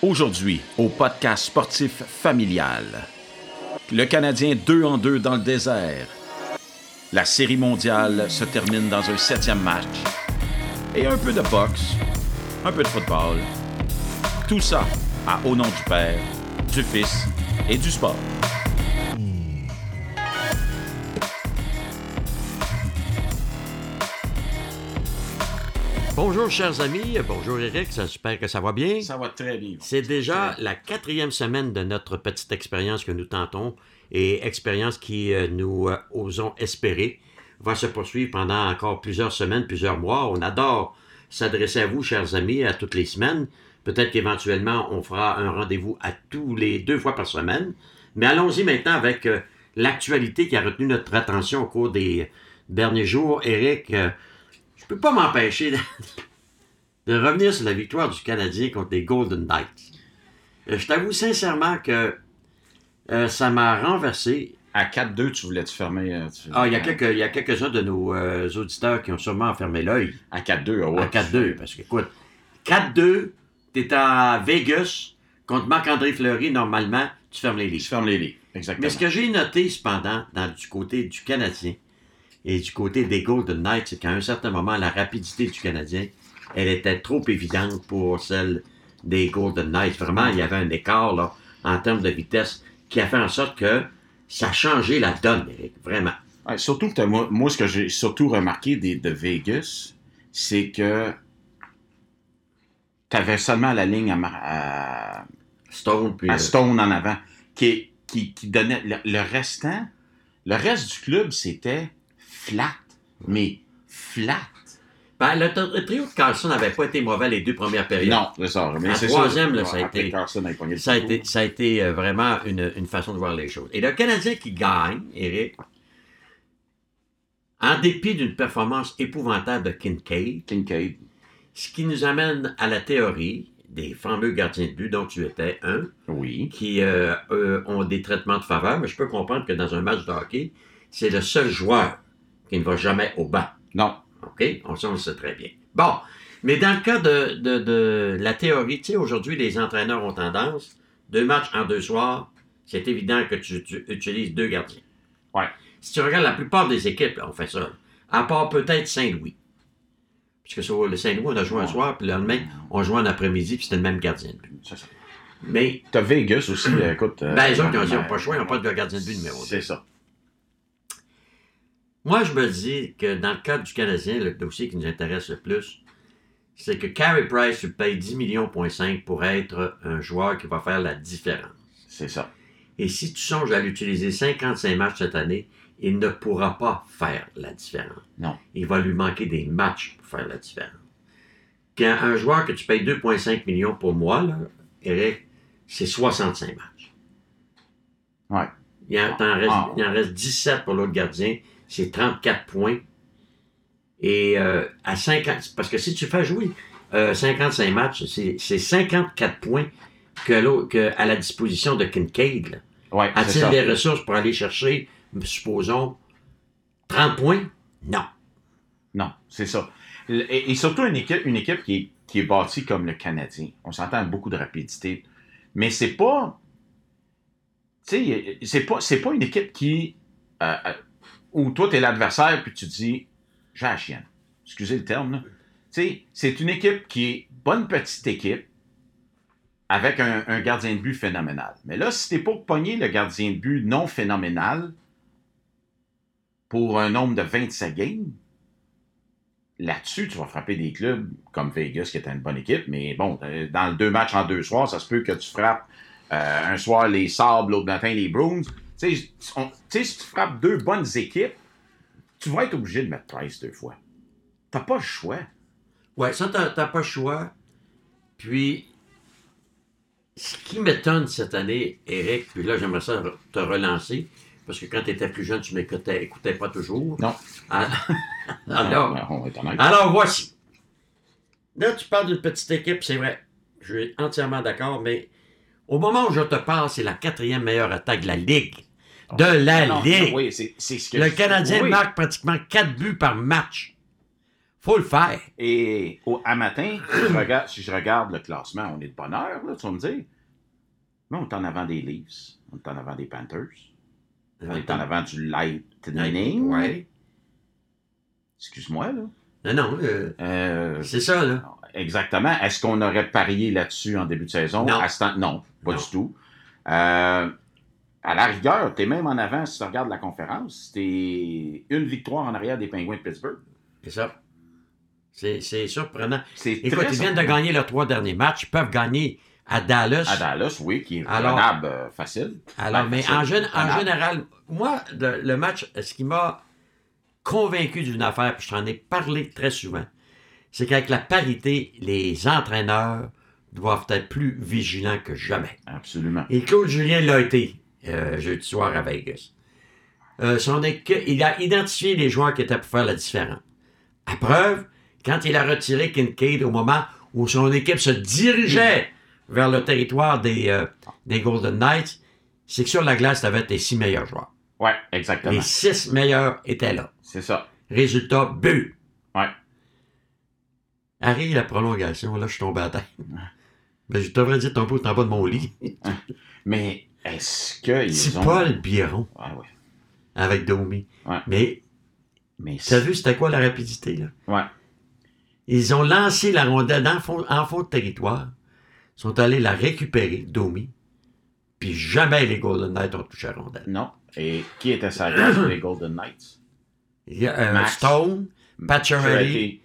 Aujourd'hui, au podcast sportif familial, le Canadien 2 en 2 dans le désert. La série mondiale se termine dans un septième match. Et un peu de boxe, un peu de football. Tout ça à Au nom du Père, du Fils et du sport. Bonjour chers amis, bonjour Eric, j'espère que ça va bien. Ça va très bien. C'est déjà la quatrième semaine de notre petite expérience que nous tentons et expérience qui euh, nous euh, osons espérer va se poursuivre pendant encore plusieurs semaines, plusieurs mois. On adore s'adresser à vous, chers amis, à toutes les semaines. Peut-être qu'éventuellement, on fera un rendez-vous à tous les deux fois par semaine. Mais allons-y maintenant avec euh, l'actualité qui a retenu notre attention au cours des derniers jours. Eric, peux pas m'empêcher de, de revenir sur la victoire du Canadien contre les Golden Knights. Euh, je t'avoue sincèrement que euh, ça m'a renversé. À 4-2, tu voulais te fermer. euh, tu- Ah, il y a quelques- quelques-uns de nos euh, auditeurs qui ont sûrement fermé l'œil. À 4-2, ah ouais. À 4-2. Parce que, écoute, 4-2, t'es à Vegas contre Marc-André Fleury, normalement, tu fermes les Tu livres. fermes les lits. Exactement. Mais ce que j'ai noté, cependant, dans, du côté du Canadien et du côté des Golden Knights, c'est qu'à un certain moment, la rapidité du Canadien, elle était trop évidente pour celle des Golden Knights. Vraiment, il y avait un écart là, en termes de vitesse qui a fait en sorte que ça a changé la donne, Eric. Vraiment. Ouais, surtout que moi, moi, ce que j'ai surtout remarqué des, de Vegas, c'est que tu avais seulement la ligne à, Stone, puis... à euh, Stone en avant, qui, qui, qui donnait le, le restant. Le reste du club, c'était flat. Mais flat. ben, le, le trio de Carlson n'avait pas été mauvais les deux premières périodes. Non, c'est ça. Mais La troisième, ça. là, ça a été- Carlson a Ça a été, ça a été euh, vraiment une, une façon de voir les choses. Et le Canadien qui gagne, Eric, en dépit d'une performance épouvantable de Kincaid, Kincaid. ce qui nous amène à la théorie des fameux gardiens de but dont tu étais un, Oui. qui euh, eux, ont des traitements de faveur, mais je peux comprendre que dans un match de hockey, c'est le seul joueur qui ne va jamais au banc. Non. OK? On, ça, on le sait très bien. Bon, mais dans le cas de, de- de la théorie, tu sais, aujourd'hui, les entraîneurs ont tendance, deux matchs en deux soirs, c'est évident que tu, tu utilises deux gardiens. Ouais. Si tu regardes la plupart des équipes, on fait ça. À part peut-être Saint-Louis. Puisque sur le Saint-Louis, on a joué un soir, puis le lendemain, on jouait en après-midi, puis c'était le même gardien de but. C'est ça. Mais, T'as Vegas aussi, écoute. euh, ben, les autres, ils n'ont pas le choix, ils n'ont pas de gardien de but numéro 2. C'est ça. Moi, je me dis que dans le cadre du Canadien, le dossier qui nous intéresse le plus, c'est que Carey Price paye 10 millions point 5 pour être un joueur qui va faire la différence. C'est ça. Et si tu songes à l'utiliser 55 matchs cette année, il ne pourra pas faire la différence. Non. Il va lui manquer des matchs pour faire la différence. Quand un joueur que tu payes 2,5 millions pour moi, là, Eric, c'est 65 matchs. Ouais. Il en, t'en reste, Ah. il en reste 17 pour l'autre gardien. C'est 34 points. Et euh, à 50... Parce que si tu fais jouer euh, 55 matchs, c'est c'est 54 points que que à la disposition de Kincaid. là. Ouais, c'est A-t-il des ressources pour aller chercher, supposons, 30 points? Non. Non, c'est ça. Et, et surtout une équipe, une équipe qui, est, qui est bâtie comme le Canadien. On s'entend beaucoup de rapidité. Mais c'est pas. Tu sais, c'est pas, une équipe qui. euh, euh, où toi, t'es l'adversaire, puis tu dis j'ai la chienne. Excusez le terme, c'est une équipe qui est bonne petite équipe avec un, gardien de but phénoménal. Mais là, si t'es pour pogner le gardien de but non phénoménal pour un nombre de 27 games, là-dessus, tu vas frapper des clubs comme Vegas, qui est une bonne équipe, mais bon, euh, dans deux matchs en deux soirs, ça se peut que tu frappes euh, un soir les Sabres, l'autre matin les Bruins. Tu sais, si tu frappes deux bonnes équipes, tu vas être obligé de mettre Price deux fois. T'as pas le choix. Ouais, ça, t'as t'as pas le choix. Puis, ce qui m'étonne cette année, Eric, puis là, j'aimerais ça te relancer, parce que quand tu étais plus jeune, tu m'écoutais écoutais pas toujours. Non. Ah, Alors, Ouais, on va être honnête. alors, voici. Là, tu parles d'une petite équipe, c'est vrai. Je suis entièrement d'accord, mais au moment où je te parle, c'est la quatrième meilleure attaque de la Ligue. De la Non, Ligue. Oui, c'est c'est ce que Le Canadien oui. marque pratiquement 4 buts par match. Faut le faire. Et au, à matin, si je, regarde, si je regarde le classement, on est de bonne heure, là, tu vas me dire. Mais on est en avant des Leafs, on est en avant des Panthers, on est en avant du Lightning. Ouais. Excuse-moi, là. Non, non, euh, Euh, c'est ça, là. exactement. Est-ce qu'on aurait parié là-dessus en début de saison? Non. À ce temps- non, pas Non. du tout. Euh, à la rigueur, tu es même en avant si tu regardes la conférence. T'es une victoire en arrière des Penguins de Pittsburgh. C'est ça. C'est surprenant. Écoute, ils viennent de gagner leurs trois derniers matchs. Ils peuvent gagner à Dallas. À Dallas, oui, qui est Alors- euh, facile. Alors, Ben, mais facile, en, général, moi, le, le match, ce qui m'a convaincu d'une affaire, puis je t'en ai parlé très souvent, c'est qu'avec la parité, les entraîneurs doivent être plus vigilants que jamais. Absolument. Et Claude Julien l'a été euh, jeudi soir à Vegas. Euh, son équ- il a identifié les joueurs qui étaient pour faire la différence. À preuve, quand il a retiré Kincaid au moment où son équipe se dirigeait vers le territoire des, euh, des Golden Knights, c'est que sur la glace, tu avais tes six meilleurs joueurs. Ouais, exactement. Les six meilleurs étaient là. C'est ça. Résultat, but. Ouais. Arrive la prolongation, là, je suis tombé à terre. Ben, je t'aurais dit tomber en bas de mon lit. Mais est-ce qu'ils C'est ont. Paul Biron ouais. avec Domi. Ouais. Mais Mais T'as vu, c'était quoi la rapidité, là? Ouais. Ils ont lancé la rondelle en fond, en fond de territoire, sont allés la récupérer, Domi, puis jamais les Golden Knights ont touché la rondelle. Non. Et qui était sa glace les Golden Knights? Il y a euh, Max. Stone, Pacioretty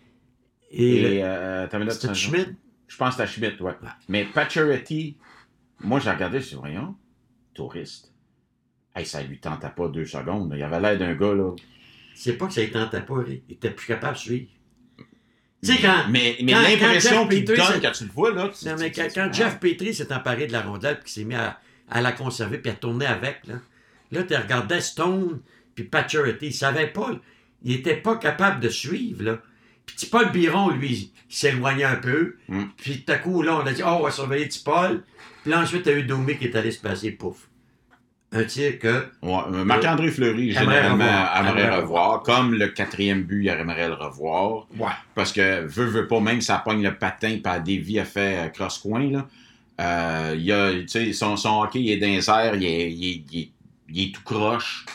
et, Et, euh, Schmidt? Je pense que c'était Schmidt, ouais. Mais Pacioretty, moi, j'ai regardé, je suis voyons, touriste. Hey, ça lui tentait pas deux secondes. là. Il avait l'air d'un gars, là. C'est pas que ça ne tentait pas, il était plus capable de suivre. Tu sais, quand, mais mais l'impression qu'il donne quand tu le vois, là. tu- Non, mais quand, Jeff Petrie s'est emparé de la rondelle puis qu'il s'est mis à, à la conserver puis à tourner avec, là, là tu regardais Stone puis Pacioretty, il savait pas, il était pas capable de suivre, là. Petit Paul Biron, lui, il s'éloignait un peu. Mm. Puis tout à coup, là, on a dit, oh, on va surveiller petit Paul. Puis là, ensuite, t'as eu Domi qui est allé se passer, pouf. Un tir que, Ouais, euh, Marc-André Fleury, généralement, revoir. aimerait Aimerait revoir. Comme le quatrième but, il aimerait le revoir. ouais, Parce que, veut, veut pas, même ça pogne le patin, par Davy a fait euh, cross-coin, là. Euh, il a, son, son hockey, il est dans les airs, il est, il est- il est- il est tout croche.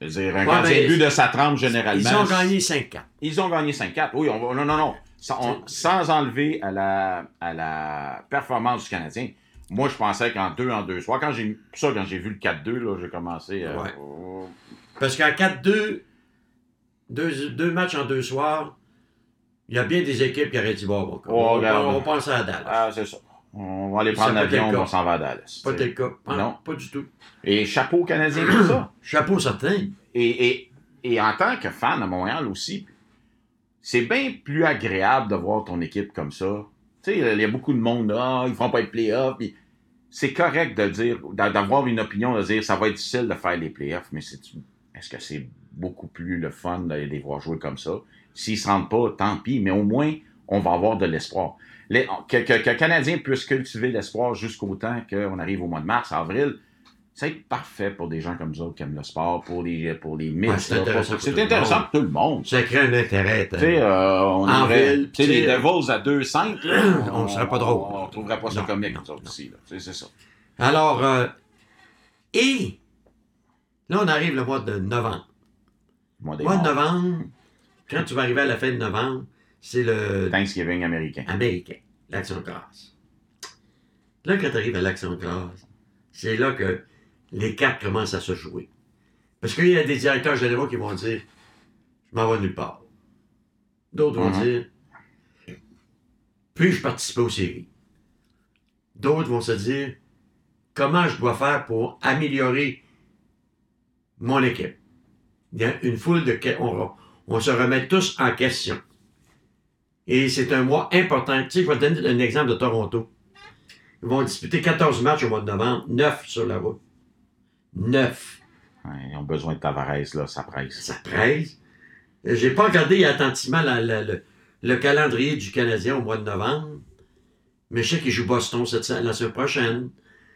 C'est-à-dire, un Ouais, gardien mais de but de sa trempe, généralement. ils ont gagné 5-4. Ils ont gagné 5-4. Oui, on va- non, non, non. Sans, on- sans enlever à la, à la performance du Canadien. Moi, je pensais qu'en 2 en 2 soirs, quand j'ai ça, quand j'ai vu le 4-2, là, j'ai commencé à. Ouais. oh, Parce qu'en 4-2, deux, deux matchs en deux soirs, il y a bien des équipes qui auraient dit bon, bon, Oh, on, regarde. on, pense à Dallas. Ah, c'est ça. On va aller prendre l'avion, on s'en va à Dallas. Pas tel cas. Non. Pas du tout. Et chapeau au Canadien pour ça. Chapeau certain. Et, et, et en tant que fan à Montréal aussi, c'est bien plus agréable de voir ton équipe comme ça. Tu sais, il y a beaucoup de monde, ah, ils feront pas les playoffs. puis C'est correct de dire, d'a- d'avoir une opinion, de dire ça va être difficile de faire les playoffs, mais c'est est-ce que c'est beaucoup plus le fun de les voir jouer comme ça? S'ils se rendent pas, tant pis, mais au moins, on va avoir de l'espoir. Les- Que, que, que le Canadien puisse cultiver l'espoir jusqu'au temps qu'on arrive au mois de mars, avril, c'est parfait pour des gens comme ça qui aiment le sport, pour les, pour les mythes. Ouais, c'est intéressant pour- tout le intéressant monde. pour tout le monde. Ça crée un intérêt. Tu sais, euh, on En ville, les Devils à 2-5, là, on ne serait pas drôle. On ne trouverait pas ça comique, nous autres, ici. C'est ça. Alors, euh, et là, on arrive le mois de novembre. Mois mois de novembre, quand tu vas arriver à la fin de novembre, c'est le Thanksgiving américain. américain, l'action de grâce. Là, quand tu arrives à l'action de grâce, c'est là que les cartes commencent à se jouer. Parce qu'il y a des directeurs généraux qui vont dire Je m'en vais nulle part. D'autres vont Mhm. dire Puis-je participer aux séries D'autres vont se dire Comment je dois faire pour améliorer mon équipe Il y a une foule de. On, on se remet tous en question. Et c'est un mois important. Tu sais, je vais te donner un exemple de Toronto. Ils vont disputer 14 matchs au mois de novembre, 9 sur la route. 9. Ouais, ils ont besoin de Tavares, là, ça presse. Ça presse. Euh, J'ai pas regardé attentivement la- la- le, le calendrier du Canadien au mois de novembre. Mais je sais qu'ils jouent Boston cette, la semaine prochaine.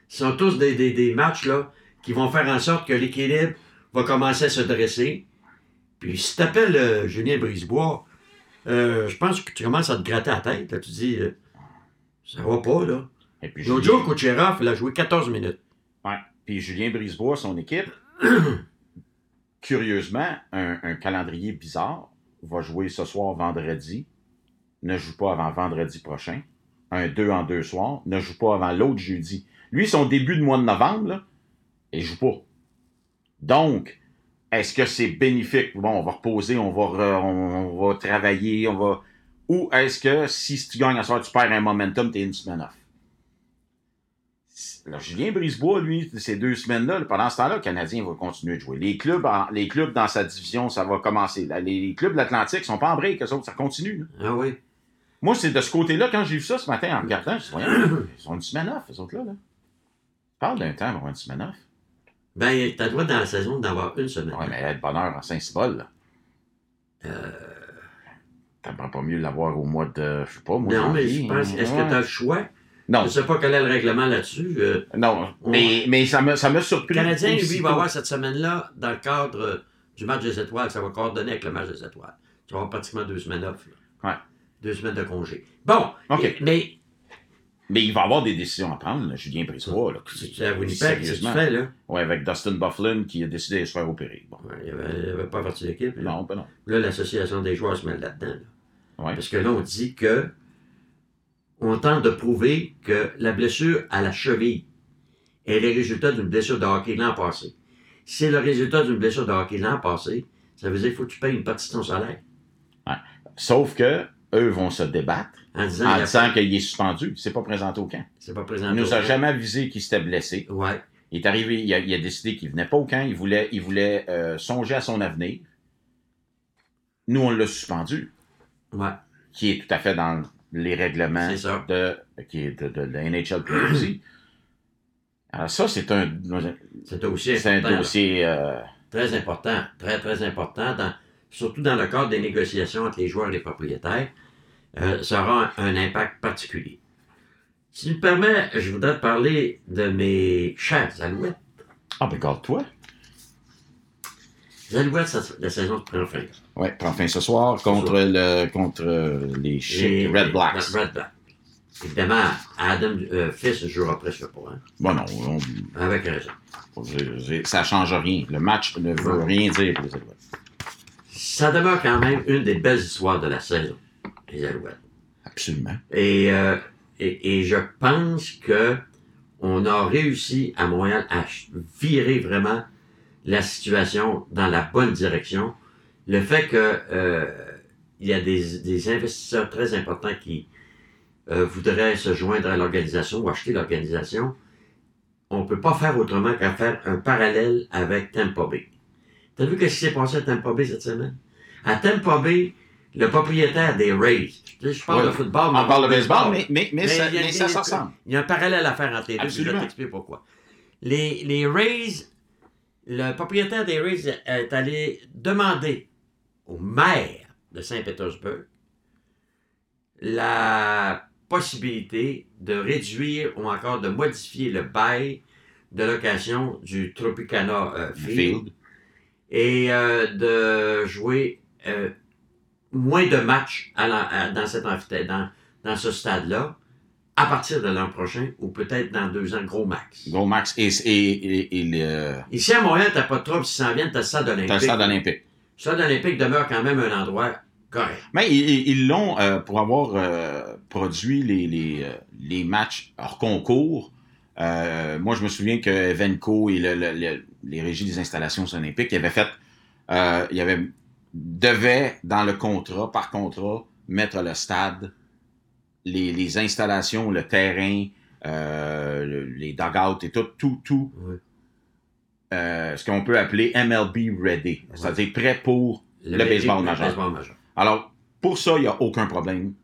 Ce sont tous des, des- des matchs là, qui vont faire en sorte que l'équilibre va commencer à se dresser. Puis si tu appelles Julien Brisebois, euh, je pense que tu commences à te gratter la tête. Là. Tu dis, euh, ça va pas, là. Et puis, L'autre Julien- jour, Kucherov, il a joué 14 minutes. Ouais. Puis Julien Brisebois, son équipe, curieusement, un, un calendrier bizarre, va jouer ce soir vendredi, ne joue pas avant vendredi prochain. Un 2 en deux soirs, ne joue pas avant l'autre jeudi. Lui, son début de mois de novembre, là, il joue pas. Donc, est-ce que c'est bénéfique? Bon, on va reposer, on va, on, on va travailler, on va. Ou est-ce que si tu gagnes à soir, tu perds un momentum, t'es une semaine off? Alors, Julien Brisebois, lui, ces deux semaines-là, pendant ce temps-là, le Canadien va continuer de jouer. Les clubs, les clubs dans sa division, ça va commencer. Les clubs de l'Atlantique sont pas en break, eux autres, ça continue. là. Ah oui. Moi, c'est de ce côté-là, quand j'ai vu ça ce matin en regardant, je me suis dit, ils ont une semaine off, eux autres-là. Là. Parle d'un temps pour avoir une semaine off. Ben, t'as le droit dans la saison d'avoir une semaine. Ouais, mais être bonheur en Saint-Cybole, là. Euh, T'aimerais pas mieux l'avoir au mois de. Je sais pas, moi. non, mais je pense, est-ce que tu as le choix? Non, Je sais pas quel est le règlement là-dessus. euh, non. Mais, mais ça m'a ça surpris. Le Canadien, lui, aussitôt. va avoir cette semaine-là, dans le cadre euh, du match des étoiles, ça va coordonner avec le match des étoiles. Tu vas avoir pratiquement deux semaines off. là. Ouais. Deux semaines de congé. Bon, OK. et- mais Mais il va avoir des décisions à prendre, là, Julien Brisebois. Là, es à Winnipeg, tu fais, là? Ouais, avec Dustin Bufflin qui a décidé de se faire opérer. Bon. Ouais, il n'avait avait pas parti d'équipe. là. Non, ben non. Là, l'association des joueurs se mêle là-dedans. là. Ouais. Parce que là, on dit que on tente de prouver que la blessure à la cheville est le résultat d'une blessure de hockey l'an passé. Si c'est le résultat d'une blessure de hockey l'an passé, ça veut dire qu'il faut que tu payes une partie de ton salaire. Sauf que eux vont se débattre En disant, en qu'il est suspendu. Il s'est pas présenté au camp. c'est pas. Il nous a jamais avisé qu'il s'était blessé. Ouais. Il est arrivé, il a, il a décidé qu'il venait pas au camp. Il voulait, il voulait euh, songer à son avenir. Nous, on l'a suspendu, Ouais. qui est tout à fait dans les règlements ça. de, qui est de, de la NHL aussi. Alors ça, c'est un, C'est aussi c'est un dossier... euh, Très important. Très, très important. dans- surtout dans le cadre des négociations entre les joueurs et les propriétaires. Euh, ça aura un, un impact particulier. Si tu me permets, je voudrais te parler de mes chers alouettes. Ah, ben, garde-toi. Les alouettes, ça- la saison prend fin. Ouais, prends fin ce soir contre, le, contre euh, les, Red Blacks. Red Blacks. Évidemment, Adam euh, Fils jouera presque pas, hein, Bon, non, on- avec raison. ça change rien. Le match ne veut rien dire pour les Alouettes. Ça demeure quand même une des belles histoires de la saison, les alouettes. Absolument. Et, euh, et, et je pense que on a réussi à Montréal à virer vraiment la situation dans la bonne direction. Le fait que euh, il y a des, des investisseurs très importants qui euh, voudraient se joindre à l'organisation ou acheter l'organisation, on peut pas faire autrement qu'à faire un parallèle avec Tampa Bay. T'as vu ce qui s'est passé à Tampa Bay cette semaine? À Tampa Bay, le propriétaire des Rays, je parle Ouais. de football, On parle de baseball, mais, mais, mais, Mais ça, il y a- mais ça ressemble. Il y a un parallèle à faire entre les deux, je t'expliquer pourquoi. Les, les Rays, le propriétaire des Rays est allé demander au maire de Saint-Pétersbourg la possibilité de réduire ou encore de modifier le bail de location du Tropicana euh, Field, Field. et euh, de jouer euh, moins de matchs à la- à- dans cet dans, dans ce stade-là, à partir de l'an prochain, ou peut-être dans deux ans, gros max. Gros Max et, et, et, et le, Ici à Montréal, t'as pas de trouble s'ils s'en viennent, t'as le stade olympique. t'as le stade olympique. Le stade olympique demeure quand même un endroit correct. Mais ils- l'ont, euh, pour avoir euh, produit les, les, euh, les matchs hors concours, euh, moi je me souviens que Evenco et le- le- le- les régies des installations olympiques ils avaient fait, ils avaient, devaient dans le contrat, par contrat, mettre le stade, les, les installations, le terrain, euh, le- les dugouts et tout, tout, tout, Oui. euh, ce qu'on peut appeler MLB ready, c'est-à-dire prêt pour Le baseball majeur. baseball majeur. alors, pour ça, il n'y a aucun problème.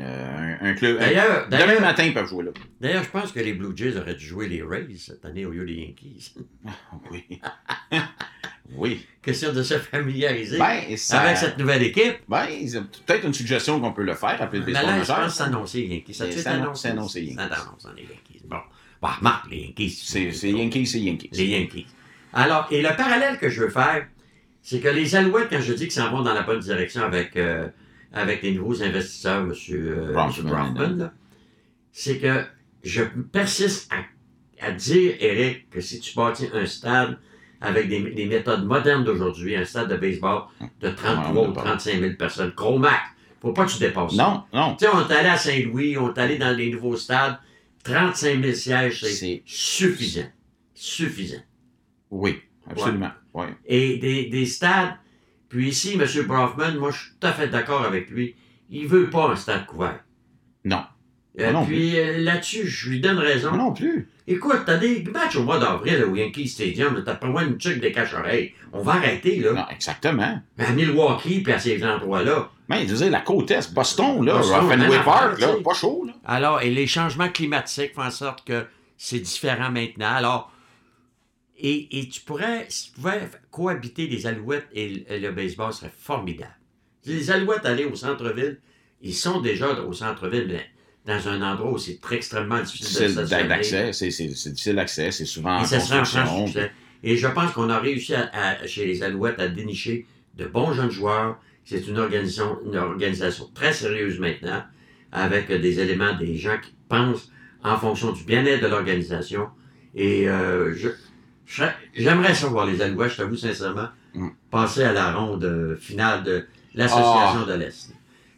Euh, un, un club. D'ailleurs, demain matin, ils peuvent jouer là. d'ailleurs, je pense que les Blue Jays auraient dû jouer les Rays cette année au lieu des Yankees. Oui. oui. Question de se familiariser Ben, ça, avec cette nouvelle équipe. ben, peut-être une suggestion qu'on peut le faire, appeler le baseball là, je majeur. pense annoncé les Yankees. Ça C'est- annoncé? annoncé les Yankees. annoncé les Yankees. Bon. Bon, remarque, les Yankees. C'est c'est Yankees, c'est Yankees. Les Yankees. Alors, et le parallèle que je veux faire, c'est que les Alouettes, quand je dis qu'ils s'en vont dans la bonne direction avec euh, avec les nouveaux investisseurs, M. Euh, Bronfman, là, c'est que je persiste à, à dire, Eric, que si tu bâtis un stade avec des, des méthodes modernes d'aujourd'hui, un stade de baseball de 33 Ouais, on ou va pas. 35 000 personnes, gros max, faut pas que tu dépasses ça. Non, non. Tu sais, on est allé à Saint-Louis, on est allé dans les nouveaux stades, 35 000 sièges, c'est suffisant. Suffisant. Oui, absolument. Ouais. Et des, des stades, puis ici, M. Brofman, moi, je suis tout à fait d'accord avec lui. Il veut pas un stade couvert. Non. Euh, non puis euh, là-dessus, je lui donne raison. Moi non plus. Écoute, t'as des matchs au mois d'avril au Yankee Stadium, t'as pas loin une chick des cache-oreilles. On va arrêter, là. Non, exactement. Mais à Milwaukee, puis à ces endroits-là. Mais je veux dire, la côte est, Boston, là, Fenway Park, là, pas chaud, là. Alors, et les changements climatiques font en sorte que c'est différent maintenant. Alors, et, et tu pourrais, si tu pouvais cohabiter les alouettes et le, et le baseball, ce serait formidable. Les alouettes aller au centre-ville, ils sont déjà au centre-ville, mais dans un endroit où c'est très extrêmement difficile d'accès, c'est difficile d'accès, c'est souvent en Et franc construction. succès. Et je pense qu'on a réussi à- à- chez les Alouettes à dénicher de bons jeunes joueurs. C'est une organisation, une organisation très sérieuse maintenant, avec des éléments, des gens qui pensent en fonction du bien-être de l'organisation. Et euh, je- j'aimerais savoir les Alouettes, je t'avoue sincèrement, Mm. passer à la ronde euh, finale de l'Association Ah. de l'Est.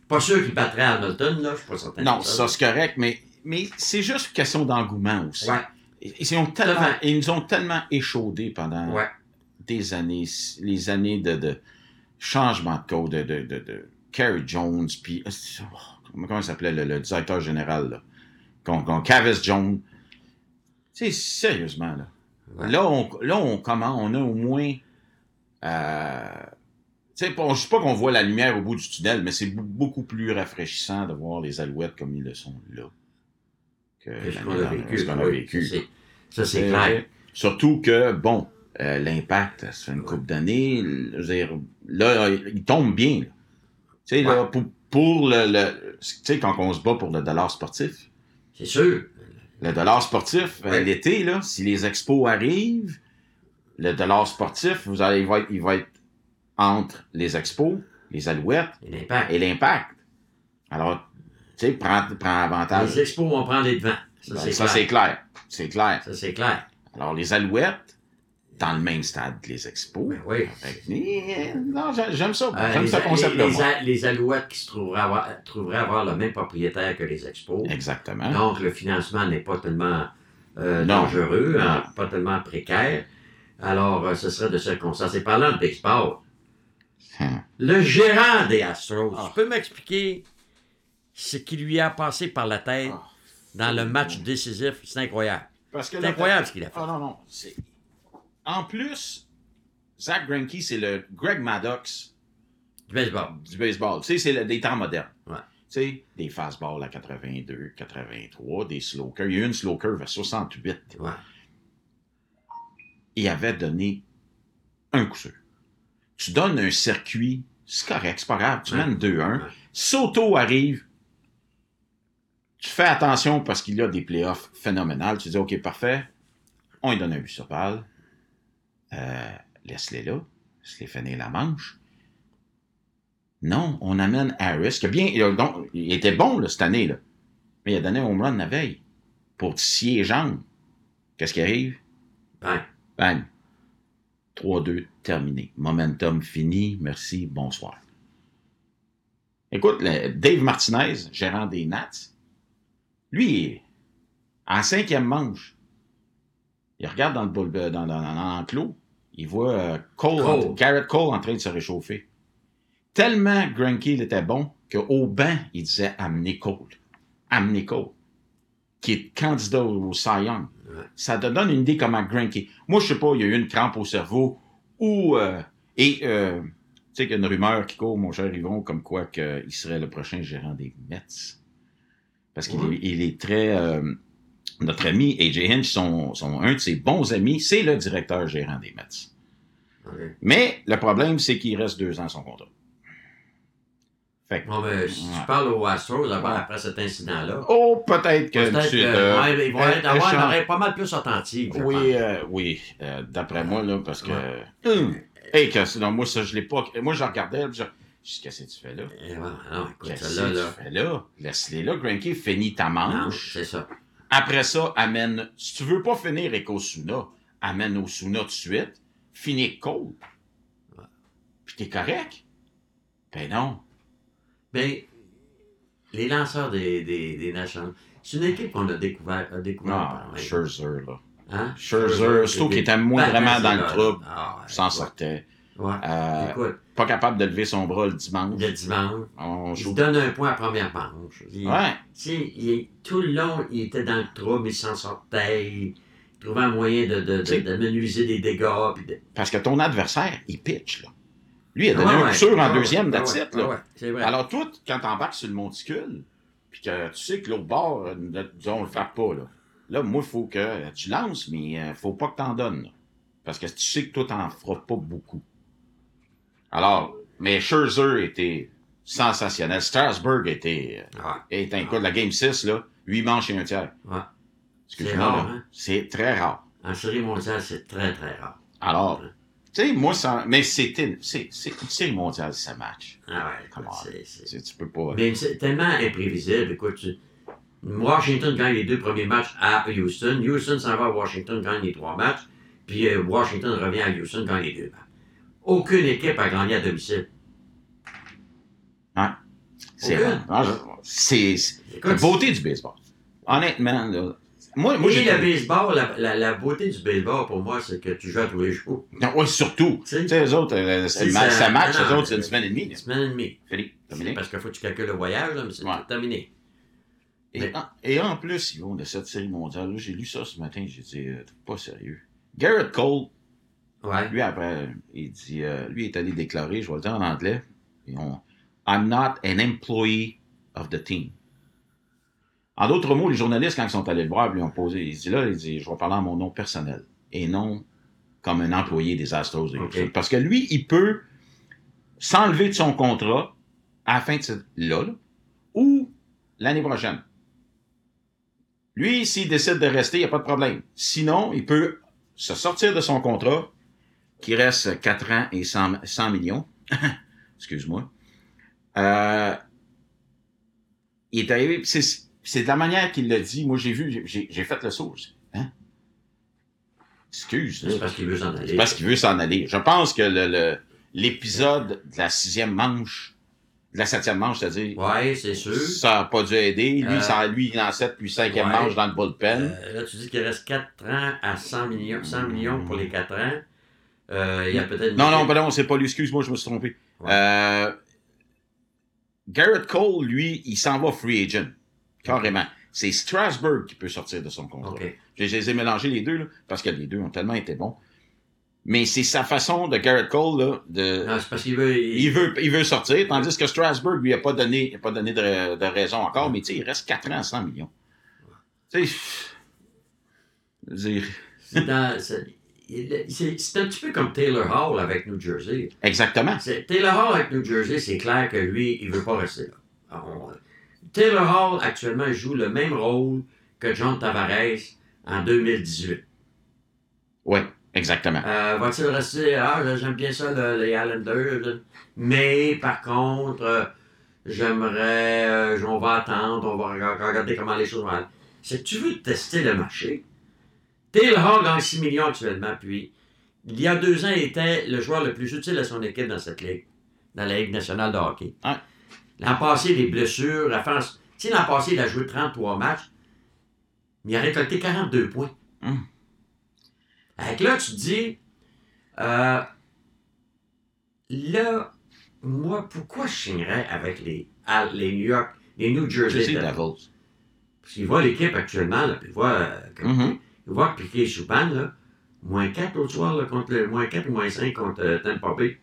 Pas sûr qu'ils battraient Hamilton, là, je suis pas certain. Non, ça c'est correct, mais, mais c'est juste une question d'engouement aussi. Ouais, Ils, ont tellement, ils nous ont tellement échaudés pendant ouais. des années, les années de, de changement de code, de, de, de, de Kerry Jones, puis oh, comment, il s'appelait le, le directeur général, là? Cavis Jones. Sais, sérieusement, là. Ouais. Là, on, là, on commence, on a au moins. Euh, tu sais, pas- je sais pas qu'on voit la lumière au bout du tunnel, mais c'est beaucoup plus rafraîchissant de voir les alouettes comme ils le sont là. Que ce qu'on a vécu. ce qu'on a oui, vécu. ça, c'est- C'est clair. Surtout que, bon, euh, l'impact, ça fait une couple d'années. Je veux dire, là, il tombe bien. Tu sais, là, pour, pour le. le- tu sais, quand on se bat pour le dollar sportif, C'est sûr. Le dollar sportif, euh, Ouais. l'été, là, si les expos arrivent, le dollar sportif, vous allez, il, va être, il va être entre les expos, les alouettes Et l'impact. Alors, tu sais, prends, prends avantage. Les expos vont prendre les devants. Ça, Ben, c'est ça, clair. c'est clair. C'est clair. Ça, c'est clair. Alors, les alouettes, dans le même stade que les expos. Ben oui. Eh, non, j'ai- j'aime ça. Euh, j'aime les, ce a- concept-là, les- moi. les a- les alouettes qui se trouveraient avoir, trouveraient avoir le même propriétaire que les expos. Exactement. Donc, le financement n'est pas tellement euh, dangereux, hein, pas tellement précaire. Alors, euh, ce serait de circonstances. Et parlant de baseball, Hum. le gérant des Astros, tu peux m'expliquer ce qui lui a passé par la tête Ah. dans le match décisif? C'est incroyable. C'est incroyable ce qu'il a fait. Ah non, non. En plus, Zach Greinke, c'est le Greg Maddox Du baseball. du baseball. Tu sais, c'est le- des temps modernes. Ouais. Tu sais, des fastballs à 82, 83, des slow curves. Il y a eu une slow curve à 68. Ouais. Il avait donné un coup sûr. Tu donnes un circuit, c'est correct, c'est pas grave. Tu Ouais. mènes 2-1. Ouais. Soto arrive. Tu fais attention parce qu'il y a des playoffs phénoménales. Tu dis, OK, parfait. On lui donne un but sur balle. Euh, Laisse-les là. Laisse-les finir la manche. Non, on amène Harris, qui bien. Il, a- donc, il était bon là, cette année, là. mais il a donné un home run la veille pour les jambes. Qu'est-ce qui arrive? Ben, Bang. 3-2, terminé. Momentum fini. Merci, bonsoir. Écoute, le- Dave Martinez, gérant des Nats, lui, en cinquième manche, il regarde dans le boule, dans, dans, dans l'enclos, il voit euh, Cole, Cole. en- Garrett Cole en train de se réchauffer. Tellement il était bon qu'au banc, il disait amenez Cole. Amenez Cole. Qui est candidat au Cy Young. Ouais. Ça te donne une idée comment Greinke. Moi, je sais pas, il y a eu une crampe au cerveau ou. euh, et. euh, tu sais qu'il y a une rumeur qui court, mon cher Yvon, comme quoi que il serait le prochain gérant des Mets. Parce qu'il Ouais. est, il est très. euh, notre ami AJ Hinch, son, son- un de ses bons amis, c'est le directeur gérant des Mets. Mais le problème, c'est qu'il reste deux ans son contrat. Fait que, Bon, ben, si Ouais. tu parles aux Astros après, après cet incident-là, oh, peut-être que. peut-être tu- que, euh, ouais, ils vont euh, être, avoir une échange- oreille pas mal plus attentive. je Oui, euh, oui, euh, d'après moi, là, parce que. Ouais. Hum. Hey, que, sinon, moi, ça, je l'ai pas. Moi, je regardais, je- dis, qu'est-ce que tu fais là? Eh non, écoute, Qu'est-ce que là. tu fais là? Laisse-les là, Granky, finis ta Non, manche. c'est ça. Après ça, amène. Si tu veux pas finir avec Osuna, amène Osuna tout de suite. Finis Cole. Puis t'es correct. Ben non. Ben, les lanceurs des, des, des Nationals, c'est une équipe qu'on a découvert, a découvert même. Scherzer, là. Hein? Scherzer, surtout qu'il était moins vraiment c'est dans le trouble, Ah, s'en sortait. Ouais. Euh, pas capable de lever son bras le dimanche. le dimanche, On il donne un point à première manche. Il- Ouais. Il- tout le long, il était dans le trouble, il s'en sortait, il trouvait un moyen de, de, de, de menuiser des dégâts. Puis de... Parce que ton adversaire, il pitch, là. Lui, il a donné Ouais, un ouais, coup sûr en deuxième, that's ouais. Alors, toi, quand t'embarques sur le monticule, puis que tu sais que l'autre bord, euh, on le frappe pas, là. Là, moi, il faut que tu lances, mais euh, faut pas que t'en donnes, là. Parce que tu sais que toi, t'en feras pas beaucoup. Alors, mais Scherzer était sensationnel. Strasburg était, était un coup de la Game 6, là. 8 manches et un tiers. Ouais. Excuse-moi, C'est rare, là. hein? C'est très rare. En série mondiale, c'est très, très rare. Alors, tu sais, moi, ça, mais c'était, c'est, une série mondiale, ça match. Ah ouais, c'est- tu peux pas. Mais c'est tellement imprévisible. Écoute, tu- Washington gagne les deux premiers matchs à Houston. Houston s'en va à Washington, gagne les trois matchs. Puis euh, Washington revient à Houston, gagne les deux matchs. Aucune équipe a gagné à domicile. Ah, je- c'est, c'est la beauté du baseball. Honnêtement, là, moi, moi et le baseball, la, la- la beauté du baseball pour moi, c'est que tu joues à tous les jours. Non, ouais, surtout. Tu sais, les autres, euh, c'est match, ça. ça match, les autres, c'est une semaine et demie. une semaine et demie. Fini, terminé. Parce qu'il faut que tu calcules le voyage, là, mais c'est Ouais. terminé. Et, Mais- en, et en plus, Yvon, de cette série mondiale, j'ai lu ça ce matin, j'ai dit, euh, pas sérieux. Garrett Cole, Ouais. lui, après, il dit, euh, lui est allé déclarer, je vais le dire en anglais, on- I'm not an employee of the team. En d'autres mots, les journalistes, quand ils sont allés le voir, lui ont posé, il dit là, il dit, je vais parler en mon nom personnel, et non comme un employé des Astros. Parce que lui, il peut s'enlever de son contrat à la fin de cette, là, là, ou l'année prochaine. Lui, s'il décide de rester, il n'y a pas de problème. Sinon, il peut se sortir de son contrat, qui reste 4 ans et 100, 100 millions. Excuse-moi. Euh, il est arrivé, c'est, c'est de la manière qu'il l'a dit. Moi, j'ai vu, j'ai, j'ai fait le saut. Hein? Excuse. C'est parce qu'il veut s'en aller. C'est parce qu'il veut s'en aller. Je pense que le, le- l'épisode de la sixième manche, de la septième manche, c'est-à-dire, Ouais, c'est sûr. ça n'a pas dû aider. Lui, Euh, ça, lui il en 7 puis cinquième ouais. manche dans le bullpen. Euh, là, tu dis qu'il reste 4 ans à 100 millions, 100 millions pour les 4 ans. Euh, il y a peut-être. non, non, pardon, c'est pas lui. Excuse-moi, je me suis trompé. Ouais. Euh, Garrett Cole, lui, il s'en va free agent. Carrément. C'est Strasburg qui peut sortir de son contrat. OK. Je je les ai mélangés les deux, là, parce que les deux ont tellement été bons. Mais c'est sa façon de Garrett Cole, là, de. Non, c'est parce qu'il veut. il- Il veut, il veut sortir, tandis que Strasburg, lui, n'a pas donné, a pas donné de, de raison encore, mais tu sais, il reste 4 ans à 100 millions. Tu sais, je veux dire, c'est dans- c'est- c'est- un petit peu comme Taylor Hall avec New Jersey. exactement. Taylor Hall avec New Jersey, c'est clair que lui, il veut pas rester là. Taylor Hall, actuellement, joue le même rôle que John Tavares en 2018. Oui, exactement. Euh, Va-t-il rester? Ah, j'aime bien ça, le- les Islanders. Mais, par contre, euh, j'aimerais. euh, on va attendre, on va rega- regarder comment les choses vont aller. Que tu veux tester le marché? Taylor Hall gagne 6 millions actuellement, puis il y a deux ans, il était le joueur le plus utile à son équipe dans cette ligue, dans la Ligue nationale de hockey. Ouais. L'an passé, les blessures, la France. Tu sais, l'an passé, il a joué 33 matchs, mais il a récolté 42 points. Hum. Que là, tu te dis, euh, là, moi, pourquoi je signerais avec les, les New York, les New Je Jersey Devils? Parce qu'il voit l'équipe actuellement, là, puis il voit, euh, voit que Piquet Souban, là, moins 4 l'autre soir, là, contre le, moins 4 ou moins 5 contre euh, Tampa Bay.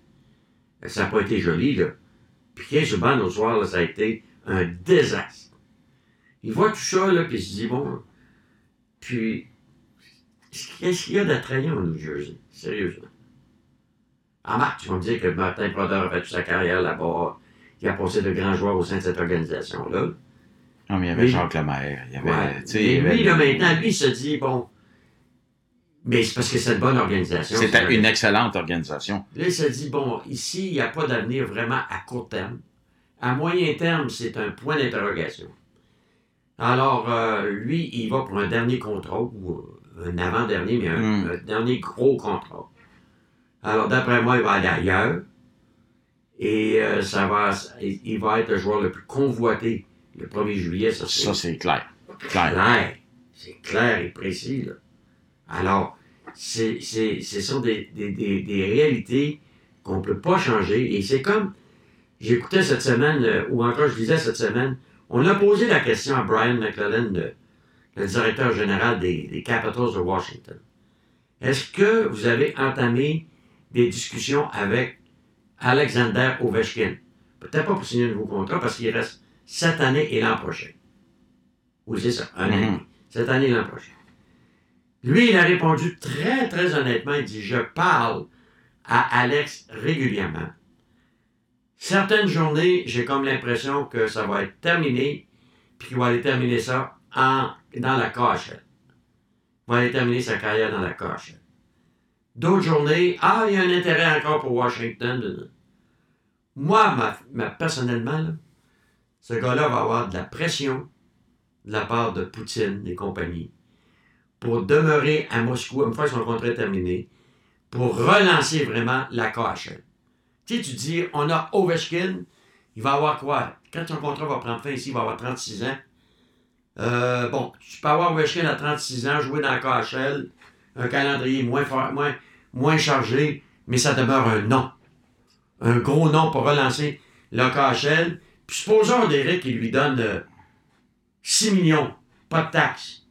Euh, Ça n'a pas été joli, là. Piquet Souban, l'autre soir, là, ça a été un désastre. Il voit tout ça, là, puis il se dit, bon, puis, qu'est-ce qu'il y a d'attrayant au New Jersey? Sérieusement. En Marc, tu vas me dire que Martin Brodeur a fait toute sa carrière là-bas. Il a passé de grands joueurs au sein de cette organisation-là. Non, mais il y avait Mais- Jacques Lemaire. Il y avait, Ouais. Mais lui, là, maintenant, lui, il se dit, bon, Mais c'est parce que c'est une bonne organisation. C'était une excellente organisation. Là, il s'est dit, bon, ici, il n'y a pas d'avenir vraiment à court terme. À moyen terme, c'est un point d'interrogation. Alors, euh, lui, il va pour un dernier contrat, ou euh, un avant-dernier, mais un, Mm. un dernier gros contrat. Alors, d'après moi, il va aller ailleurs. Et euh, ça va, il va être le joueur le plus convoité le 1er juillet. Ça, c'est c'est clair. Clair. clair. C'est clair et précis. Là. Alors, c'est, c'est, ce sont des, des, des, des réalités qu'on ne peut pas changer. Et c'est comme, j'écoutais cette semaine, euh, ou encore je disais cette semaine, on a posé la question à Brian McClellan, le, le directeur général des, des Capitals de Washington. Est-ce que vous avez entamé des discussions avec Alexander Ovechkin? Peut-être pas pour signer un nouveau contrat parce qu'il reste cette année et l'an prochain. Oui, c'est ça, un an. Cette année et l'an prochain. Lui, il a répondu très, très honnêtement. Il dit Je parle à Alex régulièrement. Certaines journées, j'ai comme l'impression que ça va être terminé, puis qu'il va aller terminer ça en, dans la KHL. Il va aller terminer sa carrière dans la KHL. D'autres journées, ah, il y a un intérêt encore pour Washington. Moi, personnellement, ce gars-là va avoir de la pression de la part de Poutine et compagnie pour demeurer à Moscou une fois son contrat terminé, pour relancer vraiment la KHL. Tu sais, tu dis, on a Ovechkin, il va avoir quoi? Quand son contrat va prendre fin ici, il va avoir 36 ans. Euh, bon, tu peux avoir Ovechkin à 36 ans, jouer dans la KHL, un calendrier moins, chargé, mais ça demeure un nom. Un gros nom pour relancer la KHL. Puis supposons, Derek, qu'il lui donne euh, 6 millions, pas de taxes.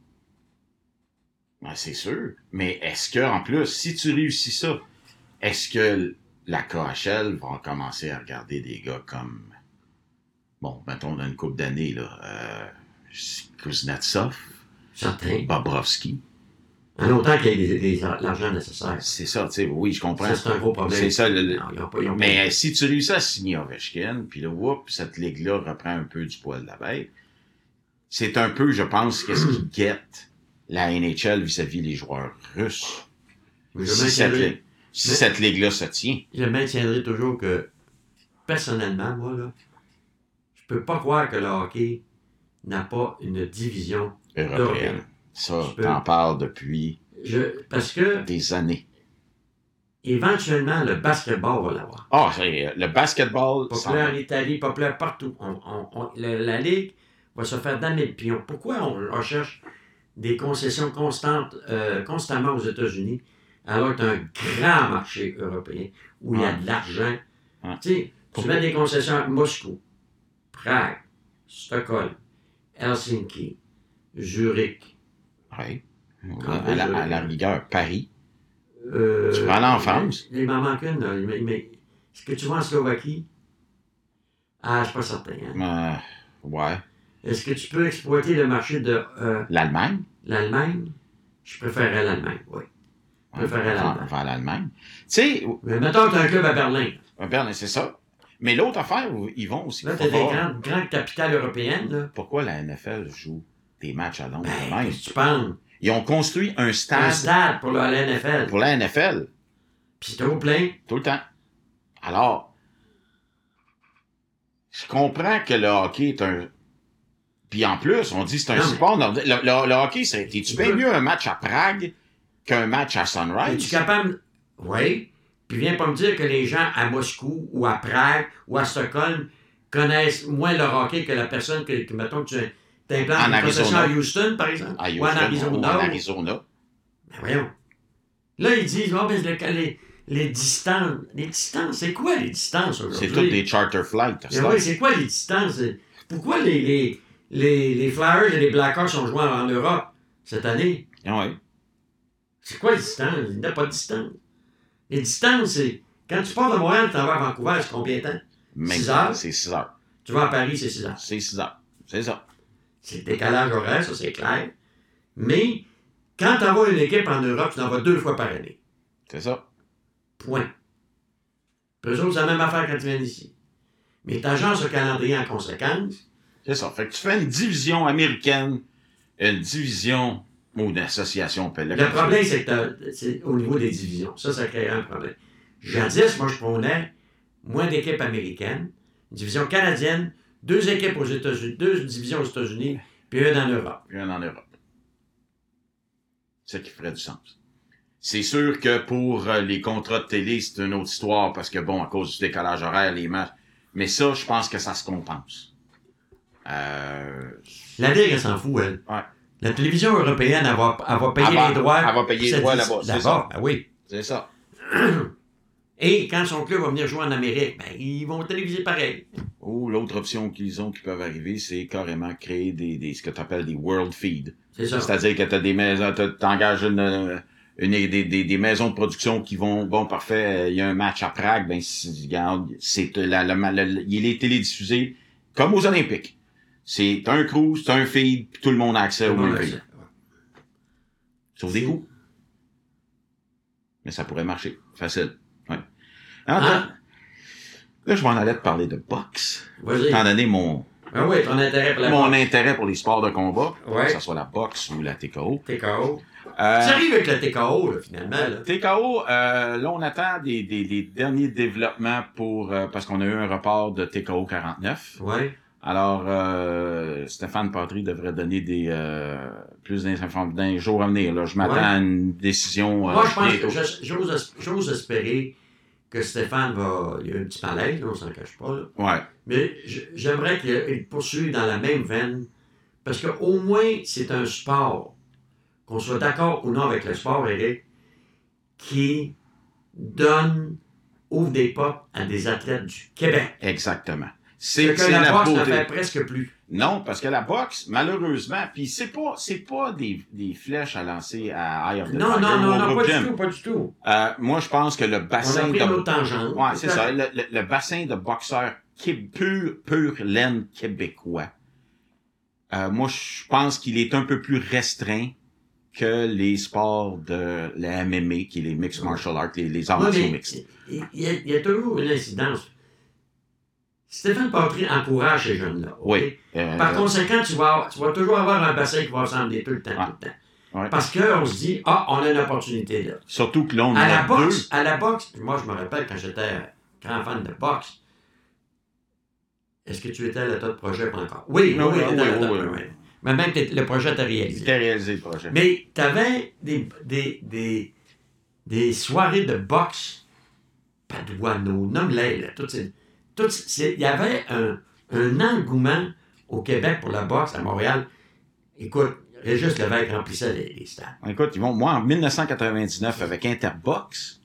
Ben, c'est sûr. Mais est-ce que, en plus, si tu réussis ça, est-ce que la KHL va commencer à regarder des gars comme, bon, mettons, dans une couple d'années, là, euh, Kuznetsov, Certain. Bobrovski. En autant qu'il y ait l'argent nécessaire. C'est ça, tu sais, oui, je comprends. C'est un gros problème. C'est ça, le- le- Non, ils ont pas- ils ont pas- Mais si tu réussis à signer Ovechkin, puis là, whoop, cette ligue-là reprend un peu du poil de la bête, c'est un peu, je pense, qu'est-ce qui guette la NHL vis-à-vis les joueurs russes. je, Si cette, maintiendrai, si Mais- cette ligue-là se tient. je maintiendrai toujours que, personnellement, moi, là, je peux pas croire que le hockey n'a pas une division. européenne. Européenne. Ça, Je peux- t'en parles depuis Je, parce que, des années. éventuellement, le basketball va l'avoir. Ah, c'est, euh, le basketball, Populaire en Italie, populaire partout. On- on- on- la, la Ligue va se faire damer le pion. Pourquoi on recherche des concessions constantes, euh, constamment aux États-Unis, alors que tu as un grand marché européen où il y a de l'argent? Ouais. Tu sais, tu mets des concessions à Moscou, Prague, Stockholm, Helsinki, Zurich. Oui. À, la, je- à la rigueur, Paris. euh, Tu peux aller en France? Il m'en manque une. là. Mais, mais est-ce que tu vas en Slovaquie? Ah, je suis pas certain. hein. Euh, ouais. Est-ce que tu peux exploiter le marché de euh, L'Allemagne? l'Allemagne? Je préférerais l'Allemagne, oui. Je vers, l'Allemagne. vers l'Allemagne. Tu sais, Mais mettons que tu as un club à Berlin. euh, Berlin, c'est ça. Mais l'autre affaire, ils vont aussi. Là, tu as des grandes, grandes capitales européennes. Là. Pourquoi la NFL joue des matchs à Londres Ben, même? tu penses? Ils ont construit un Un stade stade pour la NFL. pour la NFL Puis c'est trop plein. tout le temps. Alors, je comprends que le hockey est un. Puis en plus, on dit que c'est un Non, mais- sport. nordique. Le, le- le hockey, c'est. tu bien mieux un match à Prague qu'un match à Es-tu Sunrise? capable. Oui. Puis viens pas me dire que les gens à Moscou ou à Prague ou à Stockholm connaissent moins le hockey que la personne que, que mettons, que tu t'implantes une concession à Houston, par exemple. À ou en Arizona. ou en Arizona. Ben voyons. Là, ils disent, oh, mais le- les, les distances. Les distances, c'est quoi les distances aujourd'hui? C'est toutes des charter flights. Ben oui, c'est quoi les distances? Pourquoi les, les, les, les Flyers et les Blackhawks sont joués en Europe cette année? Ah ouais. C'est quoi les distances? Il n'y a pas de distance. Les distances, c'est. Quand tu pars de Montréal, tu vas à Vancouver, c'est combien de temps? Même Six heures? C'est 6 heures. Tu vas à Paris, c'est 6 heures. C'est 6 heures. C'est ça. C'est le décalage horaire, ça c'est clair. Mais quand tu envoies une équipe en Europe, tu en vas deux fois par année. C'est ça. Point. Puis eux autres, c'est la même affaire quand tu viens ici. Mais tu agences le calendrier en conséquence. C'est ça. Fait que tu fais une division américaine, une division Ou une association, Le problème, c'est que c'est au niveau des divisions. Ça, ça crée un problème. Jadis, moi, je prônais moins d'équipes américaines, une division canadienne, deux équipes aux États-Unis, deux divisions aux États-Unis, puis une en Europe. Rien en Europe. C'est ça qui ferait du sens. C'est sûr que pour euh, les contrats de télé, c'est une autre histoire parce que, bon, à cause du décalage horaire, les matchs. Mais ça, je pense que ça se compense. Euh, La Ligue, elle s'en fout, elle. Ouais. La télévision européenne, elle va, elle va payer Elle va- les droits. elle va payer les droits là-bas, c'est Là-bas, ça. ben oui. c'est ça. Et quand son club va venir jouer en Amérique, ben, ils vont téléviser pareil. Ou l'autre option qu'ils ont qui peuvent arriver, c'est carrément créer des, des ce que tu appelles des world feed. C'est ça. C'est-à-dire que tu as des maisons, tu engages une, une- des, des, des maisons de production qui vont, bon, parfait, euh, il y a un match à Prague, ben, si- regarde, c'est la, la- la- la- il est télédiffusé comme aux Olympiques. C'est un cruise, t'as un feed, puis tout le monde a accès au même c'est- Sauf des coûts. Mais ça pourrait marcher. Facile. Ouais. Ah. Là, je m'en allais te parler de boxe. Vas-y. Étant donné mon, Ah oui, ton intérêt pour la mon boxe. intérêt pour les sports de combat, Ouais. que ce soit la boxe ou la TKO. TKO. Euh, Ça arrive avec le TKO, là, finalement. Là. TKO, euh, là, on attend des, des, des derniers développements pour euh, parce qu'on a eu un report de TKO 49. Ouais. Alors, euh, Stéphane Patry devrait donner des euh, plus d'informations dans les jours à venir. Là. Je m'attends Ouais. à une décision. euh, Moi, je pense que j'os- j'ose j'ose espérer que Stéphane va. Il y a un petit malaise, on s'en cache pas. Là. Ouais. Mais j'aimerais qu'il poursuive dans la même veine. Parce qu'au moins, c'est un sport, qu'on soit d'accord ou non avec le sport, Eric, qui donne, ouvre des portes à des athlètes du Québec. Exactement. Ce C'est que la la boxe ne fait presque plus. Non, parce que la boxe, malheureusement, puis c'est pas c'est pas des, des flèches à lancer à Eye of the Non, Tiger non, non, non, pas gym. du tout, pas du tout. Euh, moi, je pense que le On a bassin pris de une autre. Ouais, c'est ça. Le, le- le bassin de boxeurs qué- pur, pur laine québécois. Euh, moi, je pense qu'il est un peu plus restreint que les sports de la MMA, qui est les mixed martial arts, les, les arts martiaux mixtes. il y a toujours une incidence. Stéphane Patry encourage ces jeunes-là. Oui. Euh, Par conséquent, tu vas, tu vas toujours avoir un bassin qui va ressembler tout le temps, tout le temps. Ouais. Parce qu'on se dit, ah, on a une opportunité là. surtout que là, on À en la a boxe, à la boxe, moi je me rappelle quand j'étais grand fan de boxe. Est-ce que tu étais à la top projet pas encore? Oui, oui, Oui, oui. Mais même le projet deux. réalisé. C'était réalisé le projet. Mais tu avais des, des, des, des soirées de boxe, Paduano, nomme-les, là, toutes ces- il y avait un, un engouement au Québec pour la boxe, à Montréal. Écoute, Régis Lévesque remplissait les, les stades. Écoute, ils vont, moi, en 1999, avec Interbox,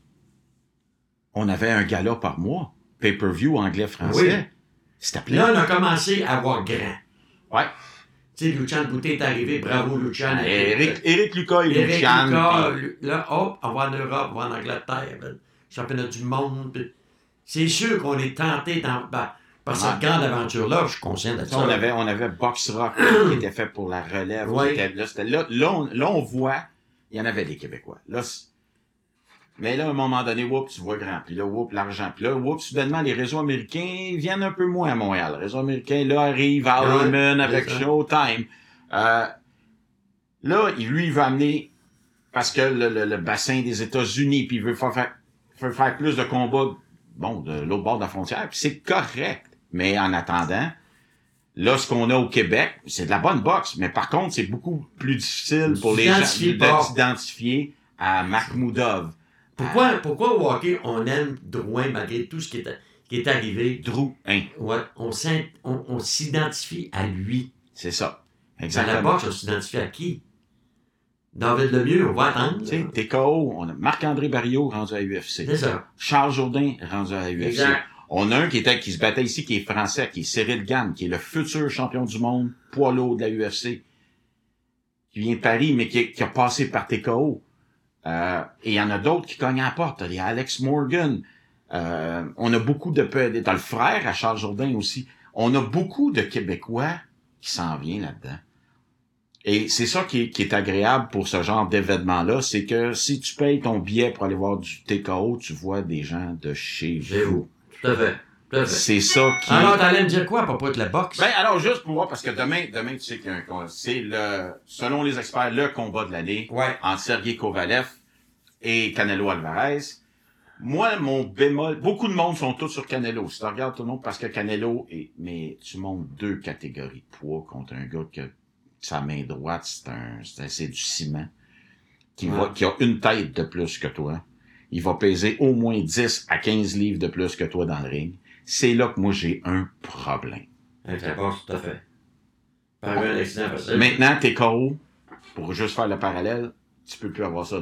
on avait un gala par mois. Pay-per-view anglais-français. Oui. Là, on a commencé à voir grand. Ouais. Tu sais, Lucian Boutet est arrivé, bravo Lucian. Eric, Eric Lucas et Lucian. Lucas, là, hop, on va en Europe, on va en Angleterre, ben, championnat du monde. C'est sûr qu'on est tenté dans, ben, par cette Ouais. grande aventure-là, je suis conscient de Ça, on avait, on avait Box Rock qui était fait pour la relève. Était- Là, là, là, on, là, on voit, il y en avait des Québécois. Là, mais là, à un moment donné, whoop, tu vois grand. Puis là, whoop, l'argent. Puis là, whoop, soudainement, les réseaux américains viennent un peu moins à Montréal. Les réseaux américains, là, arrivent à Raymond avec. Showtime. Euh, là, il- lui, il veut amener, parce que le, le- le bassin des États-Unis, puis il veut faire, faire, veut faire plus de combats, bon, de l'autre bord de la frontière, puis c'est correct. Mais en attendant, Là, ce qu'on a au Québec, c'est de la bonne boxe, mais par contre, c'est beaucoup plus difficile pour les gens s'identifier à Makhmoudov, Pourquoi, pourquoi au hockey, on aime Drouin malgré tout ce qui est, qui est arrivé? Drew, hein, Ouais, on s'in- on, on s'identifie à lui. c'est ça. Dans la Exactement. boxe, on s'identifie à qui? David Lemieux, on va attendre. Tu sais, TKO, on a Marc-André Barriot rendu à UFC. C'est ça. Charles Jourdain rendu à UFC. Exact. On a un qui était, qui se battait ici, qui est français, qui est Cyril Gann, qui est le futur champion du monde, poids lourd de la UFC. Qui vient de Paris, mais qui, qui a passé par TKO. Euh, et il y en a d'autres qui cognent à la porte. Il y a Alex Morgan. Euh, on a beaucoup de... T'as le frère à Charles Jourdain aussi. On a beaucoup de Québécois qui s'en viennent là-dedans. Et c'est ça qui est, qui est agréable pour ce genre d'événement-là, c'est que si tu payes ton billet pour aller voir du TKO, tu vois des gens de chez vous. vous. Tout à fait. C'est ça qui. Alors, t'allais me dire quoi à propos de la boxe? Ben, alors, juste pour voir, parce que demain, demain, tu sais qu'il y a un combat. C'est le, selon les experts, le combat de l'année ouais. entre Sergei Kovalev et Canelo Alvarez. Moi, mon bémol, beaucoup de monde sont tous sur Canelo. Si tu regardes tout le monde, parce que Canelo est, mais tu montes deux catégories de poids contre un gars qui a sa main droite, c'est un, c'est c'est du ciment. Qui, Ouais. va, qui a une tête de plus que toi. Il va peser au moins 10 à 15 livres de plus que toi dans le ring. C'est là que moi j'ai un problème. Avec la boxe, tout à fait. Par un accident facile. Maintenant, t'es KO, pour juste faire le parallèle, tu peux plus avoir ça.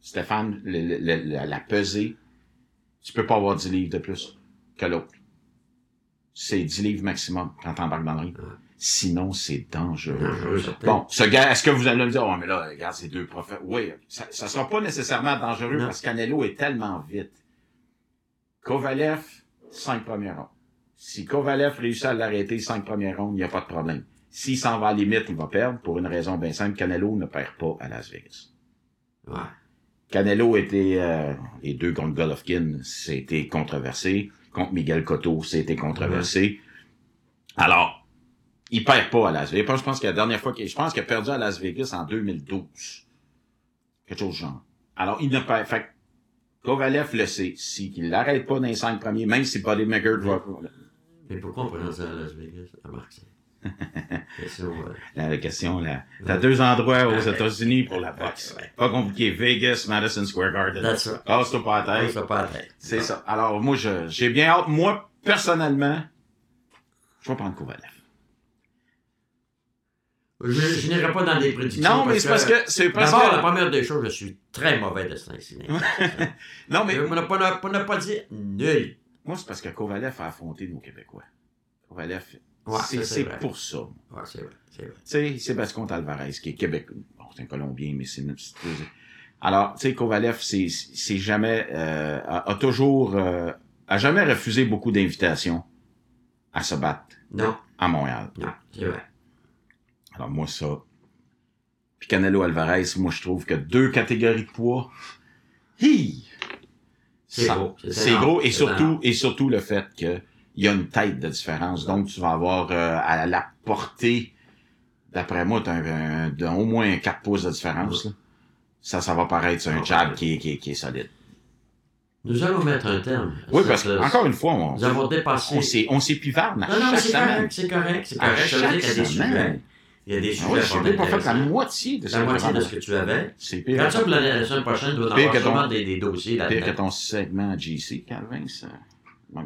Stéphane, le- le- le- la, la pesée, tu peux pas avoir 10 livres de plus que l'autre. C'est 10 livres maximum quand t'embarques dans le ring. Ouais. Sinon, c'est dangereux. Bon, ce gars, est-ce que vous allez me dire, oh, mais là, regarde, c'est deux prophètes. Oui, ça, ça sera pas nécessairement dangereux Non. parce que Canelo est tellement vite. Kovalev, cinq premières rondes. Si Kovalev réussit à l'arrêter cinq premières rondes, il n'y a pas de problème. S'il s'en va à la limite, il va perdre pour une raison bien simple. Canelo ne perd pas à Las Vegas. Ouais. Canelo était, euh, les deux contre Golovkin, c'était controversé. Contre Miguel Cotto, c'était controversé. Alors, il perd pas à Las Vegas. Je pense que la dernière fois qu'il, je pense qu'il a perdu à Las Vegas en 2012. Quelque chose du genre. Alors, il ne perd, fait que Kovalev le sait. S'il l'arrête pas dans les cinq premiers, même si Buddy McGirt va, Mais pourquoi on prend ça à Las Vegas? C'est. Question, euh, la question, là. T'as deux endroits aux. États-Unis pour la boxe. Ouais. Pas compliqué. Vegas, Madison Square Garden. That's right. Casse-toi pas la tête. se pas la tête. C'est ça. Alors, moi, j'ai bien hâte. Moi, personnellement, je vais prendre Kovalev. Je, je n'irai pas dans des prédictions. Non, mais c'est parce que, c'est parce D'abord, la première des choses, je suis très mauvais de cinéma. non, mais, on n'a pas, pas, dire nul. moi, c'est parce que Kovalev a affronté nos Québécois. Kovalev, Ouais, c'est, pour ça. Ouais, c'est vrai. C'est vrai. Contre Alvarez, qui est Québécois. Bon, c'est un Colombien, mais c'est une petite... Alors, tu sais, Kovalev, c'est, c'est jamais, euh, a, a toujours, euh, a jamais refusé beaucoup d'invitations à se battre Non, à Montréal. non, c'est vrai. Alors moi ça. Puis Canelo Alvarez, moi je trouve que deux catégories de poids. Hi! C'est gros, c'est gros et surtout énorme. et surtout le fait que il y a une tête de différence. Donc tu vas avoir euh, à la portée d'après moi tu as un, un- de- au moins 4 pouces de différence. là. Ça ça va paraître sur un Ouais. jab qui est, qui, est, qui est solide. Nous allons mettre un terme. à Oui parce que encore une fois on Nous avons dépassé. on s'est on s'est pivarde à Non, non, c'est semaine. correct, c'est correct, c'est À correct. Dire chaque semaine. Il y a des Ah sujets ouais, fort je n'ai pas fait la moitié de ce La que moitié de ce que tu avais. C'est pire. Quand ça, pour la, semaine prochaine, doit y Pire avoir ton- sûrement des, des dossiers Pire que là-dedans. ton segment à GC, Calvin, ça.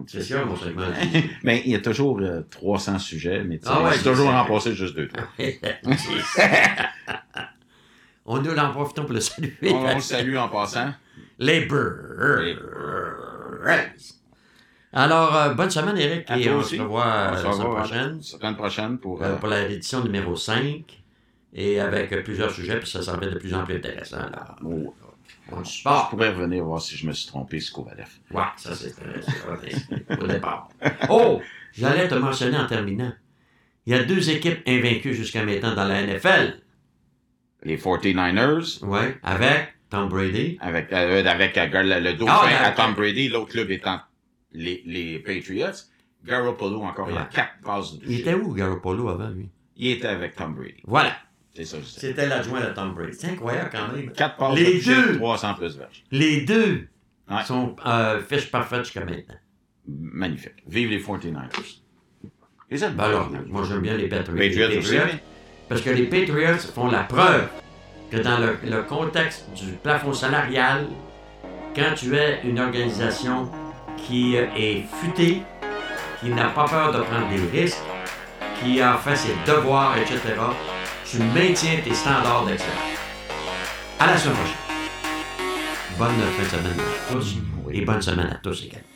C'est sûr, mon segment. Mais il y a toujours euh, 300 sujets, mais tu Ah ouais, c'est toujours en passer juste deux, trois. On nous en profitons pour le saluer. On, on le salue en passant. Les Birds. Alors, euh, bonne semaine, Eric, À et toi on aussi. se revoit euh, On la se semaine prochaine la semaine prochaine pour. euh, euh, pour l'édition numéro 5 et avec euh, plusieurs sujets, puis ça s'en fait de plus en plus intéressant. là. oh, On je sport. pourrais revenir voir si je me suis trompé sur Kovalev. Ouais, ça c'est euh, c'est au départ. Oh, j'allais te mentionner en terminant. Il y a deux équipes invaincues jusqu'à maintenant dans la NFL. Les 49ers, Ouais, avec Tom Brady. avec, euh, avec euh, le, le dauphin Ah, à. Tom Brady, l'autre club étant les, les Patriots. Garoppolo encore, il y a Ouais. quatre passes de Il était où, Garoppolo, avant, lui? Il était avec Tom Brady. Voilà. C'est ça. C'était l'adjoint de Tom Brady. C'est incroyable quand même. Quatre passes Les de toucher, deux. 300 plus verges. Les deux Ouais. sont euh, fiches parfaites jusqu'à maintenant. Magnifique. Vive les 49ers. Les Ben alors, moi j'aime bien les Patriots. Patriots Les aussi. Parce que les Patriots font la preuve que dans le, le contexte du plafond salarial, quand tu es une organisation qui est futée, qui n'a pas peur de prendre des risques, qui a fait ses devoirs, etc., tu maintiens tes standards d'excellence. À la semaine prochaine. Bonne fin de semaine à tous et bonne semaine à tous également.